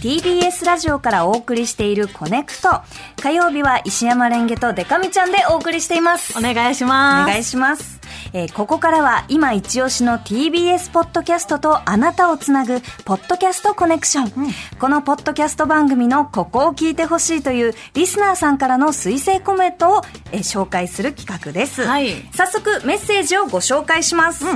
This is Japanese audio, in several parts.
TBS ラジオからお送りしているコネクト。火曜日は石山レンゲとデカミちゃんでお送りしています。お願いします。お願いします。えーここからは今一押しの TBS ポッドキャストとあなたをつなぐポッドキャストコネクション、このポッドキャスト番組のここを聞いてほしいというリスナーさんからの推薦コメントを、えー紹介する企画です、はい早速メッセージをご紹介します、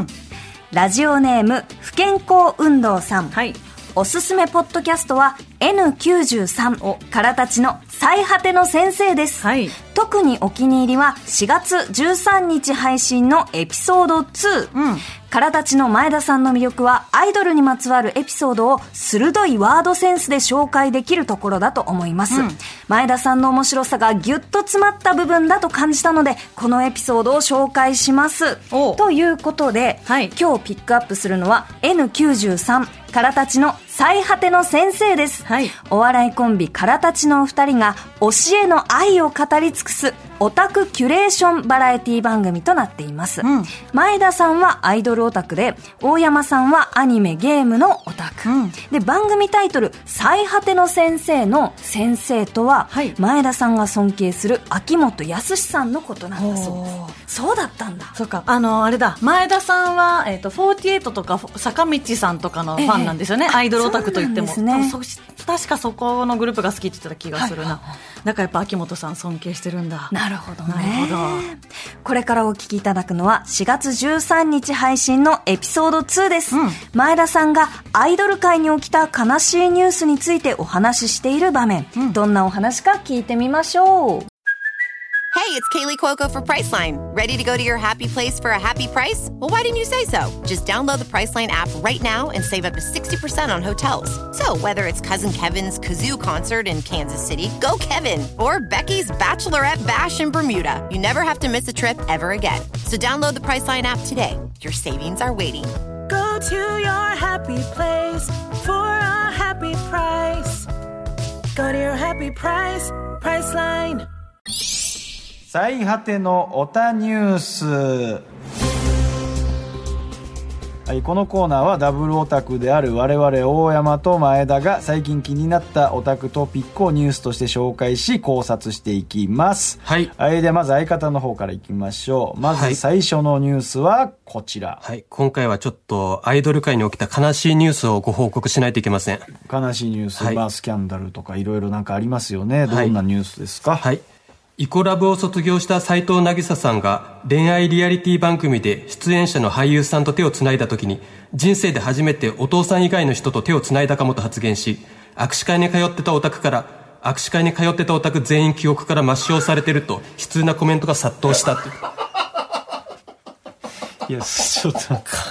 ラジオネーム不健康運動さん、はい。おすすめポッドキャストは N93 からたちの最果ての先生です、はい。特にお気に入りは4月13日配信のエピソード2、うん。からたちの前田さんの魅力はアイドルにまつわるエピソードを鋭いワードセンスで紹介できるところだと思います、前田さんの面白さがギュッと詰まった部分だと感じたのでこのエピソードを紹介します。お。ということで、はい。今日ピックアップするのは N93 からたちの最果ての先生です、はい。お笑いコンビからたちのお二人が教えの愛を語り尽くすオタクキュレーションバラエティ番組となっています、ん。前田さんはアイドルオタクで大山さんはアニメゲームのオタク、うん。で番組タイトル「最果ての先生」の先生とは、はい。前田さんが尊敬する秋元康さんのことなんだそうです。そうだったんだ。そうか、あの、あれだ、前田さんは、えっ、と、48とか、坂道さんとかのファンなんですよね。ええアイドルオタクと言っても。そうなんですね。確かそこのグループが好きって言ってた気がするな。はいだからやっぱ秋元さん尊敬してるんだ。なるほどね。なるほどこれからお聞きいただくのは4月13日配信のエピソード2です。うん前田さんがアイドル界に起きた悲しいニュースについてお話ししている場面。どんなお話か聞いてみましょう。Hey, it's Kaylee Cuoco for Priceline. Ready to go to your happy place for a happy price? Well, why didn't you say so? Just download the Priceline app right now and save up to 60% on hotels. So, whether it's Cousin Kevin's Kazoo concert in Kansas City, go Kevin, or Becky's Bachelorette Bash in Bermuda, you never have to miss a trip ever again. So, download the Priceline app today. Your savings are waiting. Go to your happy place for a happy price. Go to your happy price, Priceline. 最果てのオタニュース はい、このコーナーはダブルオタクである我々大山と前田が最近気になったオタクトピックをニュースとして紹介し考察していきます。はい。はい、ではまず相方の方からいきましょう。まずはい。最初のニュースはこちら、はい。今回はちょっとアイドル界に起きた悲しいニュースをご報告しないといけません。悲しいニュース、はい。まあスキャンダルとかいろいろなんかありますよね。どはい。んなニュースですか、はい。イコラブを卒業した斉藤渚さんが恋愛リアリティ番組で出演者の俳優さんと手を繋いだ時に人生で初めてお父さん以外の人と手を繋いだかもと発言し握手会に通ってたオタクから握手会に通ってたオタク全員記憶から抹消されてると悲痛なコメントが殺到したっていやちょっと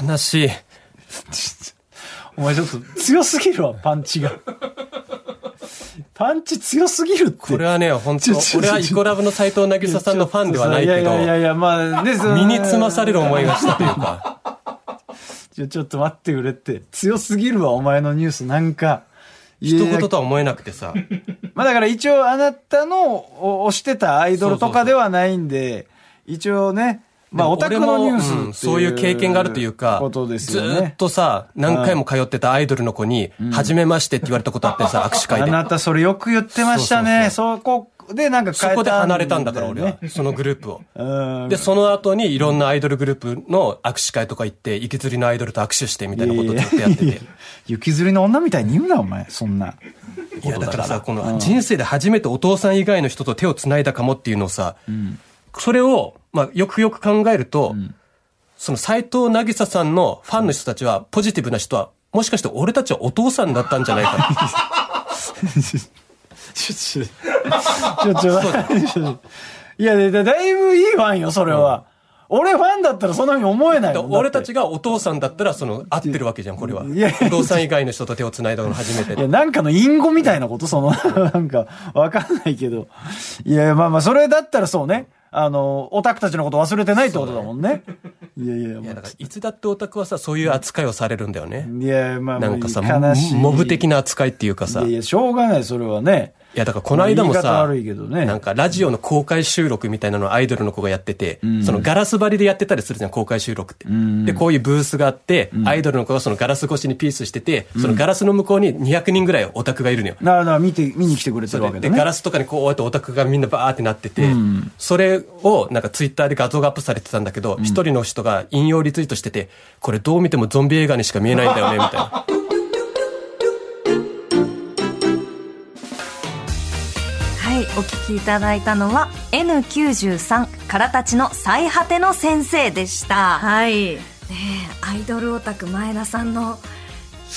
悲しい。お前ちょっと強すぎるわ、パンチが。パンチ強すぎるって。これはね、本当俺はイコラブの斉藤渚さんのファンではないけど、いやいやいやまあ、ね、身につまされる思いがしたというか。ちょ、ちょっと待ってくれって。強すぎるわ、お前のニュースなんか。一言とは思えなくてさ。まあだから一応あなたのお推してたアイドルとかではないんで、一応ね、まあオタクのニュースう、んそういう経験があるというか、ことですずよね。ーっとさ、何回も通ってたアイドルの子に、初めましてって言われたことあってさ、握手会で。あなたそれよく言ってましたね。そこでなんかそ変えたね、こで離れたんだから俺は、そのグループを。うん。で、その後にいろんなアイドルグループの握手会とか行って、行きずりのアイドルと握手してみたいなことをずっとやってて。雪吊りの女みたいに言うな、お前。そんな。いや、だからさ、この人生で初めてお父さん以外の人と手を繋いだかもっていうのをさ、それを、まあ、よくよく考えると、その斎藤渚さんのファンの人たちは、ポジティブな人は、もしかして俺たちはお父さんだったんじゃないか。ちょ、ちょ、ちょ、ちょ、ちょいや、だだいぶいいファンよ、それは。俺ファンだったらそんなふうに思えない。俺たちが。がお父さんだったら、その、合ってるわけじゃん、これは。いやいやお父さん以外の人と手を繋いだの初めていや、で。なんかの隠語みたいなことその、なんか、わかんないけど。いや、まあまあ、それだったらそうね。あの、オタクたちのこと忘れてないってことだもんね。いやいや、いや、まだから、いつだってオタクはさ、そういう扱いをされるんだよね。あ、いや、まあ、なんかさ、悲しい。モブ的な扱いっていうかさいや、いや、しょうがない、それはね。いや、だからこの間もさ、なんかラジオの公開収録みたいなのをアイドルの子がやってて、そのガラス張りでやってたりするじゃん、公開収録って。で、こういうブースがあって、アイドルの子がそのガラス越しにピースしてて、そのガラスの向こうに200人ぐらいオタクがいるのよ。だからだから見て、見に来てくれてるわけで、だね。ガラスとかにこうやってオタクがみんなバーってなってて、それをなんかツイッターで画像がアップされてたんだけど、一、人の人が引用リツイートしてて、これどう見てもゾンビ映画にしか見えないんだよね、みたいな。お聞きいただいたのは N93 からたちの最果ての先生でした。はい。ねえアイドルオタク前田さんの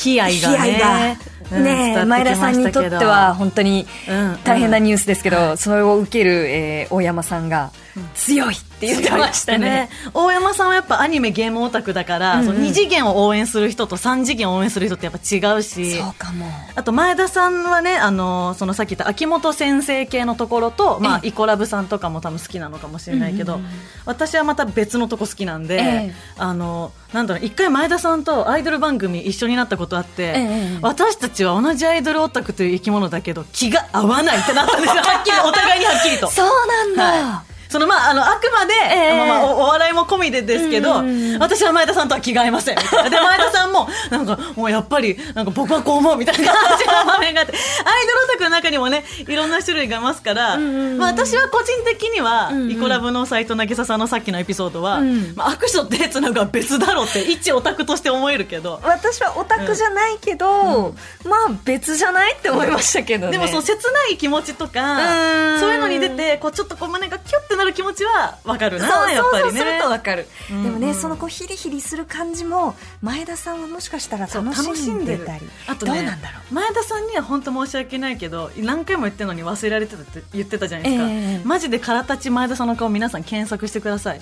悲哀がね。が、うん前田さんにとっては本当にうん大変なニュースですけど、それを受ける、えー大山さんが強いって言ってましたね。大山さんはやっぱアニメゲームオタクだから、その2次元を応援する人と3次元を応援する人ってやっぱ違うしそうかも。あと前田さんはねあのそのさっき言った秋元先生系のところと、まあ、イコラブさんとかも多分好きなのかもしれないけど、私はまた別のとこ好きなんで、ええあのなんだろう一回前田さんとアイドル番組一緒になったことあって、え私たちは同じアイドルオタクという生き物だけど気が合わないってなったんですよ はっきりお互いにはっきりと。そうなんだ。はいそのまあ、あのあくまで、ええ。まあまあおお笑いも込みでですけど、私は前田さんとは気が合いません。で前田さんもなんかもうやっぱりなんか僕はこう思うみたいな感じの場面があって アイドルオタクの中にもねいろんな種類がいますから、まあ、私は個人的には、イコラブの斎藤渚さんのさっきのエピソードは、まあ、握手と手つなぐは別だろうって一オタクとして思えるけど。私はオタクじゃないけど、まあ別じゃないって思いましたけどね。でもそう切ない気持ちとかうん。そういうのに出てこうちょっとこう胸がキュッてなる気持ちはわかるなそうやっぱりねそうするとわかる、でもねそのこうヒリヒリする感じも前田さんはもしかしたら楽しんでたりあとねどうなんだろう前田さんには本当申し訳ないけど何回も言ってるのに忘れられてたって言ってたじゃないですか、ええマジで空立ち前田さんの顔皆さん検索してください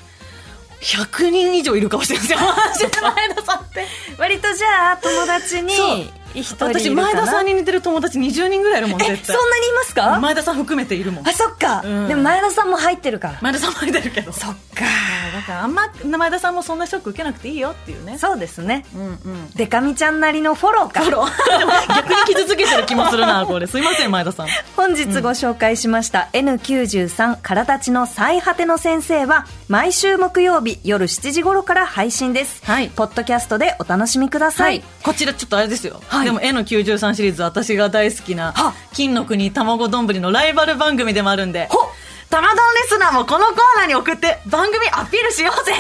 100人以上いる顔してるんですよ前田さんって割とじゃあ友達に私前田さんに似てる友達20人ぐらいいるもんえ絶対。そんなにいますか？前田さん含めているもん。あそっか、うん。でも前田さんも入ってるから。前田さんもいてるけど。そっか。だからあんま前田さんもそんなショック受けなくていいよっていうね。そうですね。うんうん。デカミちゃんなりのフォローか。でも 逆に傷つけてる気もするなこれ。すいません前田さん。本日ご紹介しました N93 からたちの最果ての先生は毎週木曜日夜7時頃から配信です、はい。ポッドキャストでお楽しみください、こちらちょっとあれですよ、はい。でも N93 シリーズ私が大好きなは金の国卵丼のライバル番組でもあるんで。ほ玉丼レスナーもこのコーナーに送って番組アピールしようぜ。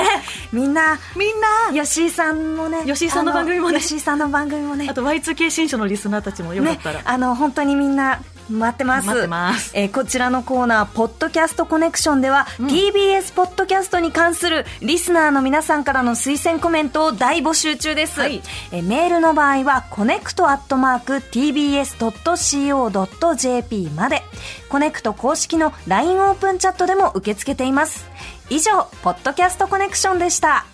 みんなみんな。吉井さんもね。吉井さんの番組もね。あ吉井さんの番組もね。あと Y2K 新書のリスナーたちもよかったら、ね、あの本当にみんな待ってます。待ってます。えーこちらのコーナー「ポッドキャストコネクション」では、TBS ポッドキャストに関するリスナーの皆さんからの推薦コメントを大募集中です、はい。えーメールの場合はコネクトアットマーク TBS.CO.JP まで。コネクト公式の LINE オープンチャットでも受け付けています。以上ポッドキャストコネクションでした